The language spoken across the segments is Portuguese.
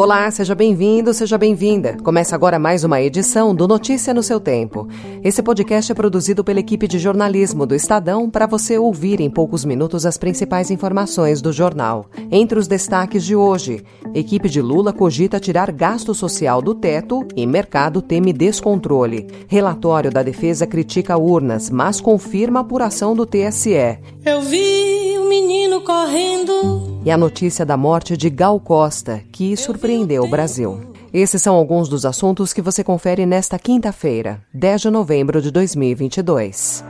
Olá, seja bem-vindo, seja bem-vinda. Começa agora mais uma edição do Notícia no seu Tempo. Esse podcast é produzido pela equipe de jornalismo do Estadão para você ouvir em poucos minutos as principais informações do jornal. Entre os destaques de hoje, equipe de Lula cogita tirar gasto social do teto e mercado teme descontrole. Relatório da defesa critica urnas, mas confirma a apuração do TSE. Eu vi o um menino correndo. E a notícia da morte de Gal Costa, que surpreendeu o Brasil. Esses são alguns dos assuntos que você confere nesta quinta-feira, 10 de novembro de 2022.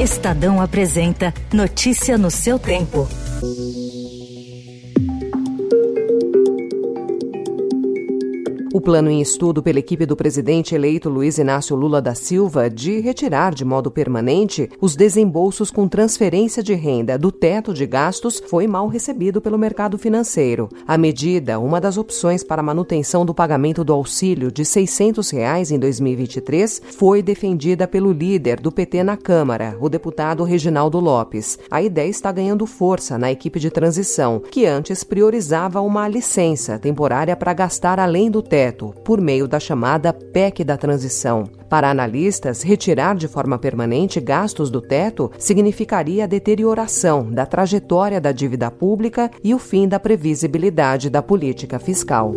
Estadão apresenta Notícia no seu tempo. O plano em estudo pela equipe do presidente eleito Luiz Inácio Lula da Silva de retirar de modo permanente os desembolsos com transferência de renda do teto de gastos foi mal recebido pelo mercado financeiro. A medida, uma das opções para manutenção do pagamento do auxílio de 600 reais em 2023, foi defendida pelo líder do PT na Câmara, o deputado Reginaldo Lopes. A ideia está ganhando força na equipe de transição, que antes priorizava uma licença temporária para gastar além do teto teto, por meio da chamada PEC da transição. Para analistas, retirar de forma permanente gastos do teto significaria a deterioração da trajetória da dívida pública e o fim da previsibilidade da política fiscal.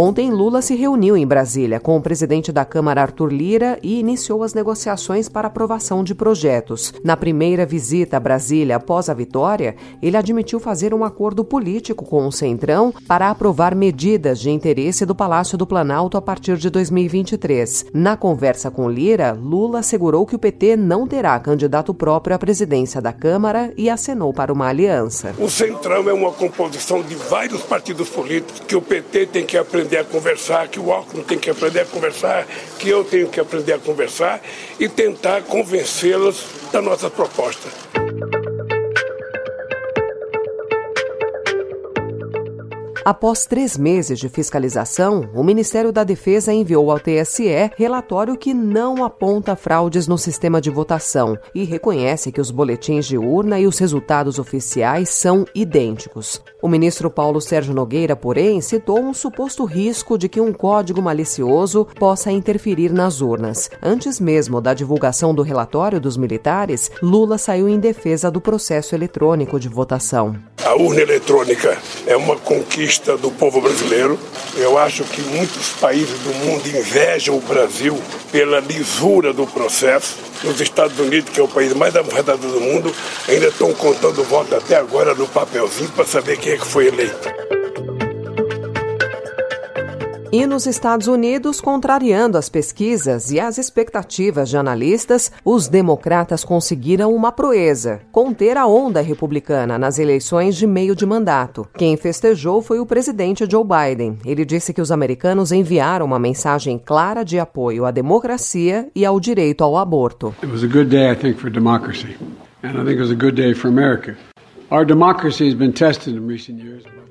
Ontem, Lula se reuniu em Brasília com o presidente da Câmara, Arthur Lira, e iniciou as negociações para aprovação de projetos. Na primeira visita a Brasília após a vitória, ele admitiu fazer um acordo político com o Centrão para aprovar medidas de interesse do Palácio do Planalto a partir de 2023. Na conversa com Lira, Lula assegurou que o PT não terá candidato próprio à presidência da Câmara e acenou para uma aliança. O Centrão é uma composição de vários partidos políticos que o PT tem que aprender aprender a conversar, que o Alckmin tem que aprender a conversar, que eu tenho que aprender a conversar e tentar convencê-los da nossa proposta. Após três meses de fiscalização, o Ministério da Defesa enviou ao TSE relatório que não aponta fraudes no sistema de votação e reconhece que os boletins de urna e os resultados oficiais são idênticos. O ministro Paulo Sérgio Nogueira, porém, citou um suposto risco de que um código malicioso possa interferir nas urnas. Antes mesmo da divulgação do relatório dos militares, Lula saiu em defesa do processo eletrônico de votação. A urna eletrônica é uma conquista do povo brasileiro. Eu acho que muitos países do mundo invejam o Brasil pela lisura do processo. Nos Estados Unidos, que é o país mais arredado do mundo, ainda estão contando voto até agora no papelzinho para saber quem é que foi eleito. E nos Estados Unidos, contrariando as pesquisas e as expectativas de analistas, os democratas conseguiram uma proeza: conter a onda republicana nas eleições de meio de mandato. Quem festejou foi o presidente Joe Biden. Ele disse que os americanos enviaram uma mensagem clara de apoio à democracia e ao direito ao aborto. It was a good day, I think, for democracy. And I think it was a good day for America.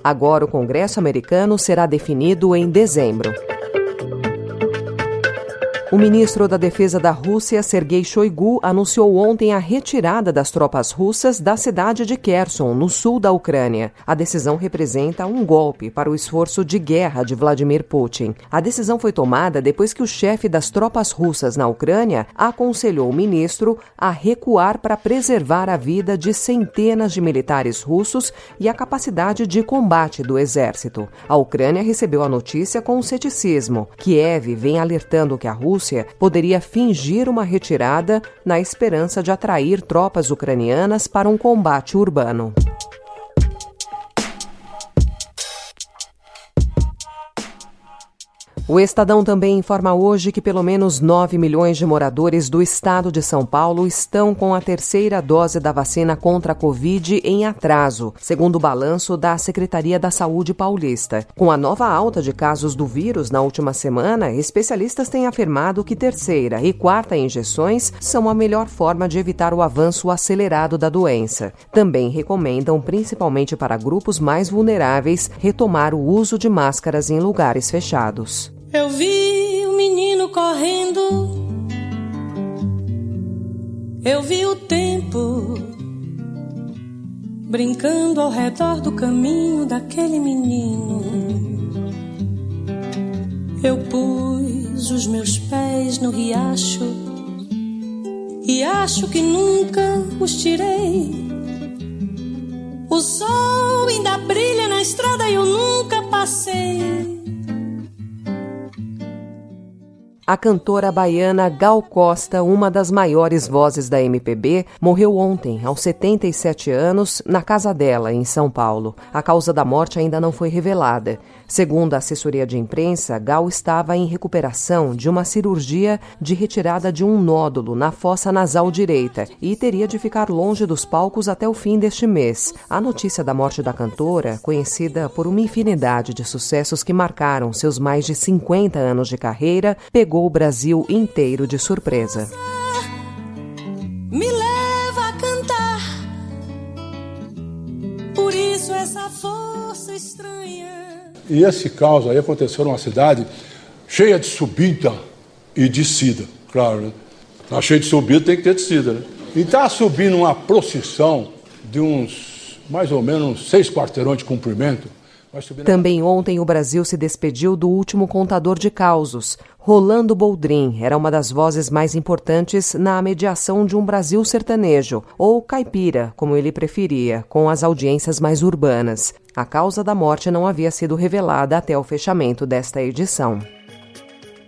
Agora, o Congresso americano será definido em dezembro. O ministro da Defesa da Rússia, Sergei Shoigu, anunciou ontem a retirada das tropas russas da cidade de Kherson, no sul da Ucrânia. A decisão representa um golpe para o esforço de guerra de Vladimir Putin. A decisão foi tomada depois que o chefe das tropas russas na Ucrânia aconselhou o ministro a recuar para preservar a vida de centenas de militares russos e a capacidade de combate do exército. A Ucrânia recebeu a notícia com ceticismo. Kiev vem alertando que a Rússia Rússia poderia fingir uma retirada na esperança de atrair tropas ucranianas para um combate urbano. O Estadão também informa hoje que pelo menos 9 milhões de moradores do estado de São Paulo estão com a terceira dose da vacina contra a Covid em atraso, segundo o balanço da Secretaria da Saúde paulista. Com a nova alta de casos do vírus na última semana, especialistas têm afirmado que terceira e quarta injeções são a melhor forma de evitar o avanço acelerado da doença. Também recomendam, principalmente para grupos mais vulneráveis, retomar o uso de máscaras em lugares fechados. Eu vi o menino correndo. Eu vi o tempo brincando ao redor do caminho daquele menino. Eu pus os meus pés no riacho e acho que nunca os tirei. O sol ainda brilha na estrada e eu nunca passei. A cantora baiana Gal Costa, uma das maiores vozes da MPB, morreu ontem, aos 77 anos, na casa dela, em São Paulo. A causa da morte ainda não foi revelada. Segundo a assessoria de imprensa, Gal estava em recuperação de uma cirurgia de retirada de um nódulo na fossa nasal direita e teria de ficar longe dos palcos até o fim deste mês. A notícia da morte da cantora, conhecida por uma infinidade de sucessos que marcaram seus mais de 50 anos de carreira, pegou o Brasil inteiro de surpresa. Me leva a cantar, por isso essa força estranha. E esse caos aí aconteceu numa cidade cheia de subida e descida, claro, né? Tá cheio de subida, tem que ter descida, né? E tá subindo uma procissão de uns mais ou menos seis quarteirões de comprimento. Também ontem o Brasil se despediu do último contador de causos. Rolando Boldrin era uma das vozes mais importantes na mediação de um Brasil sertanejo, ou caipira, como ele preferia, com as audiências mais urbanas. A causa da morte não havia sido revelada até o fechamento desta edição.